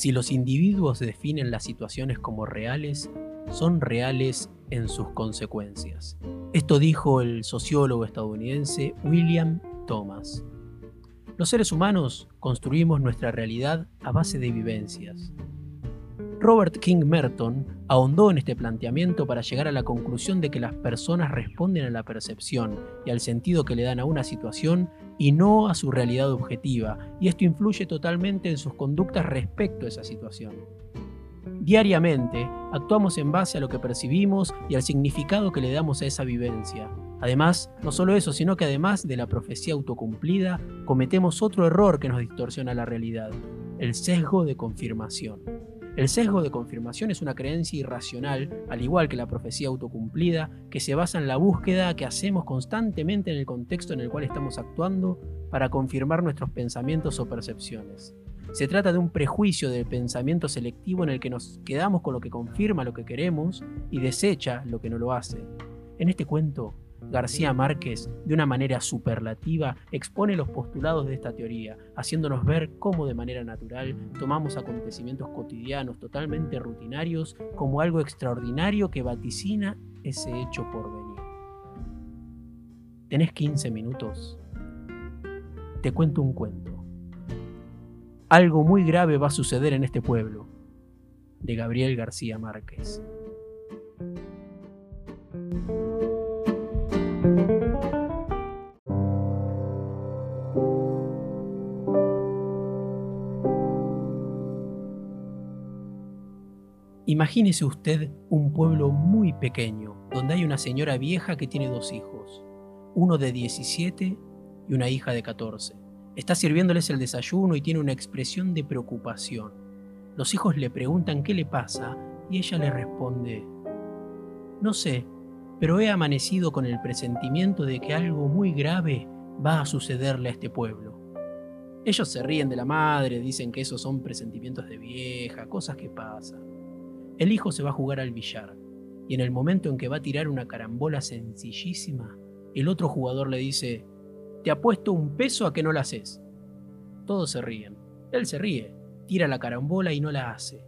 Si los individuos definen las situaciones como reales, son reales en sus consecuencias. Esto dijo el sociólogo estadounidense William Thomas. Los seres humanos construimos nuestra realidad a base de vivencias. Robert King Merton ahondó en este planteamiento para llegar a la conclusión de que las personas responden a la percepción y al sentido que le dan a una situación y no a su realidad objetiva, y esto influye totalmente en sus conductas respecto a esa situación. Diariamente actuamos en base a lo que percibimos y al significado que le damos a esa vivencia. Además, no solo eso, sino que además de la profecía autocumplida, cometemos otro error que nos distorsiona la realidad, el sesgo de confirmación. El sesgo de confirmación es una creencia irracional, al igual que la profecía autocumplida, que se basa en la búsqueda que hacemos constantemente en el contexto en el cual estamos actuando para confirmar nuestros pensamientos o percepciones. Se trata de un prejuicio del pensamiento selectivo en el que nos quedamos con lo que confirma lo que queremos y desecha lo que no lo hace. En este cuento, García Márquez, de una manera superlativa, expone los postulados de esta teoría, haciéndonos ver cómo de manera natural tomamos acontecimientos cotidianos totalmente rutinarios como algo extraordinario que vaticina ese hecho por venir. ¿Tenés 15 minutos? Te cuento un cuento. Algo muy grave va a suceder en este pueblo, de Gabriel García Márquez. Imagínese usted un pueblo muy pequeño, donde hay una señora vieja que tiene dos hijos, uno de 17 y una hija de 14. Está sirviéndoles el desayuno y tiene una expresión de preocupación. Los hijos le preguntan qué le pasa y ella le responde, no sé, pero he amanecido con el presentimiento de que algo muy grave va a sucederle a este pueblo. Ellos se ríen de la madre, dicen que esos son presentimientos de vieja, cosas que pasan. El hijo se va a jugar al billar y en el momento en que va a tirar una carambola sencillísima, el otro jugador le dice, te apuesto un peso a que no la haces. Todos se ríen. Él se ríe, tira la carambola y no la hace.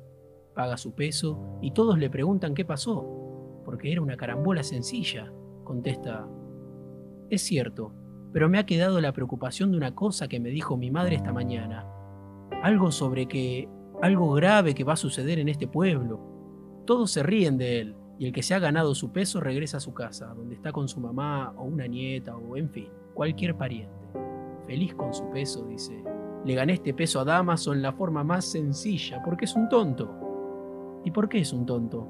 Paga su peso y todos le preguntan qué pasó, porque era una carambola sencilla. Contesta, es cierto, pero me ha quedado la preocupación de una cosa que me dijo mi madre esta mañana. Algo sobre que... algo grave que va a suceder en este pueblo. Todos se ríen de él y el que se ha ganado su peso regresa a su casa, donde está con su mamá o una nieta o en fin, cualquier pariente. Feliz con su peso, dice. Le gané este peso a Damaso en la forma más sencilla, porque es un tonto. ¿Y por qué es un tonto?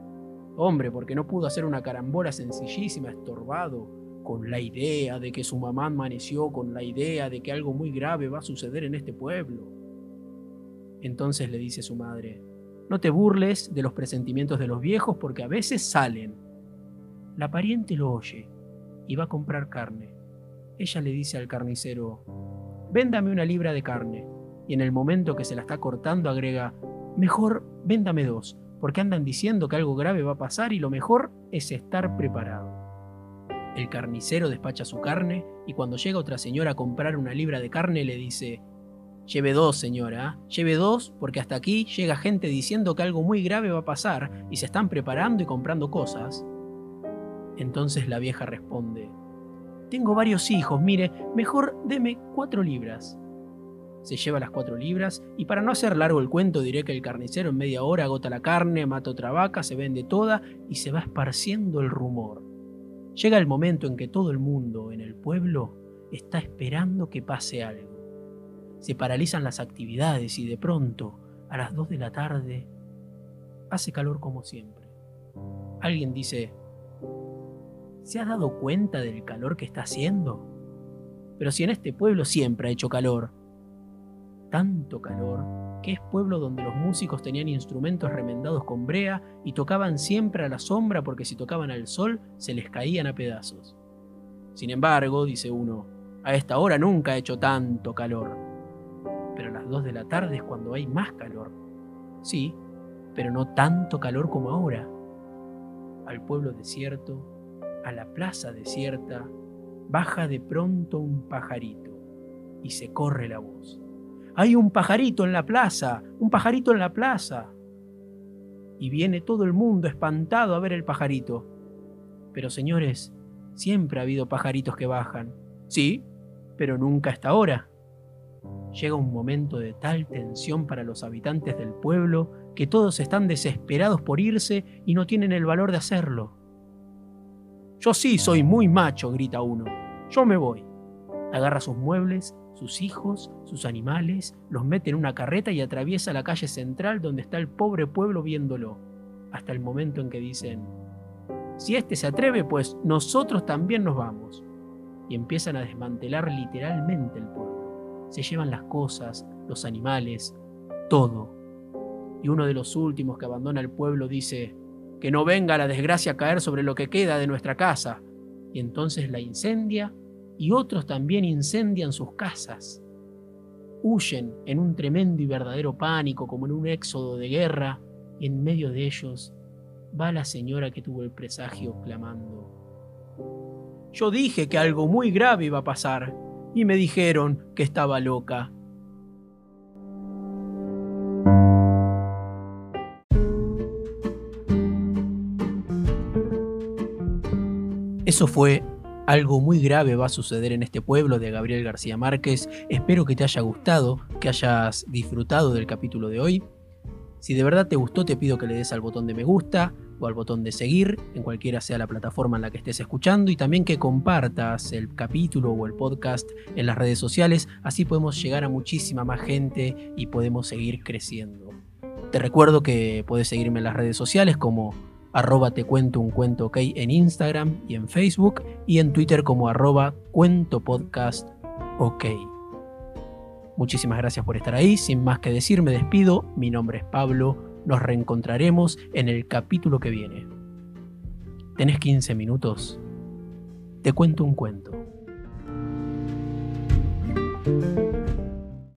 Hombre, porque no pudo hacer una carambola sencillísima, estorbado, con la idea de que su mamá amaneció, con la idea de que algo muy grave va a suceder en este pueblo. Entonces le dice su madre, no te burles de los presentimientos de los viejos porque a veces salen. La pariente lo oye y va a comprar carne. Ella le dice al carnicero, véndame una libra de carne. Y en el momento que se la está cortando agrega, mejor véndame dos, porque andan diciendo que algo grave va a pasar y lo mejor es estar preparado. El carnicero despacha su carne y cuando llega otra señora a comprar una libra de carne le dice, Lleve dos, señora, lleve dos porque hasta aquí llega gente diciendo que algo muy grave va a pasar y se están preparando y comprando cosas. Entonces la vieja responde, tengo varios hijos, mire, mejor deme cuatro libras. Se lleva las cuatro libras y para no hacer largo el cuento diré que el carnicero en media hora agota la carne, mata otra vaca, se vende toda y se va esparciendo el rumor. Llega el momento en que todo el mundo en el pueblo está esperando que pase algo se paralizan las actividades y de pronto, a las 2 de la tarde, hace calor como siempre. Alguien dice, ¿se ha dado cuenta del calor que está haciendo? Pero si en este pueblo siempre ha hecho calor, tanto calor, que es pueblo donde los músicos tenían instrumentos remendados con brea y tocaban siempre a la sombra porque si tocaban al sol se les caían a pedazos. Sin embargo, dice uno, a esta hora nunca ha hecho tanto calor pero a las 2 de la tarde es cuando hay más calor. Sí, pero no tanto calor como ahora. Al pueblo desierto, a la plaza desierta, baja de pronto un pajarito y se corre la voz. hay un pajarito en la plaza, un pajarito en la plaza. Y viene todo el mundo espantado a ver el pajarito. Pero señores, siempre ha habido pajaritos que bajan. Sí, pero nunca hasta ahora. Llega un momento de tal tensión para los habitantes del pueblo que todos están desesperados por irse y no tienen el valor de hacerlo. Yo sí soy muy macho, grita uno. Yo me voy. Agarra sus muebles, sus hijos, sus animales, los mete en una carreta y atraviesa la calle central donde está el pobre pueblo viéndolo, hasta el momento en que dicen, si este se atreve, pues nosotros también nos vamos. Y empiezan a desmantelar literalmente el pueblo se llevan las cosas, los animales, todo. Y uno de los últimos que abandona el pueblo dice, que no venga la desgracia a caer sobre lo que queda de nuestra casa. Y entonces la incendia y otros también incendian sus casas. Huyen en un tremendo y verdadero pánico, como en un éxodo de guerra, y en medio de ellos va la señora que tuvo el presagio clamando. Yo dije que algo muy grave iba a pasar, y me dijeron que estaba loca. Eso fue algo muy grave va a suceder en este pueblo de Gabriel García Márquez. Espero que te haya gustado, que hayas disfrutado del capítulo de hoy. Si de verdad te gustó, te pido que le des al botón de me gusta, o al botón de seguir, en cualquiera sea la plataforma en la que estés escuchando, y también que compartas el capítulo o el podcast en las redes sociales, así podemos llegar a muchísima más gente y podemos seguir creciendo. Te recuerdo que puedes seguirme en las redes sociales como arroba te cuento un cuento ok en Instagram y en Facebook y en Twitter como arroba cuento podcast ok. Muchísimas gracias por estar ahí, sin más que decir me despido, mi nombre es Pablo nos reencontraremos en el capítulo que viene. ¿Tenés 15 minutos? Te cuento un cuento.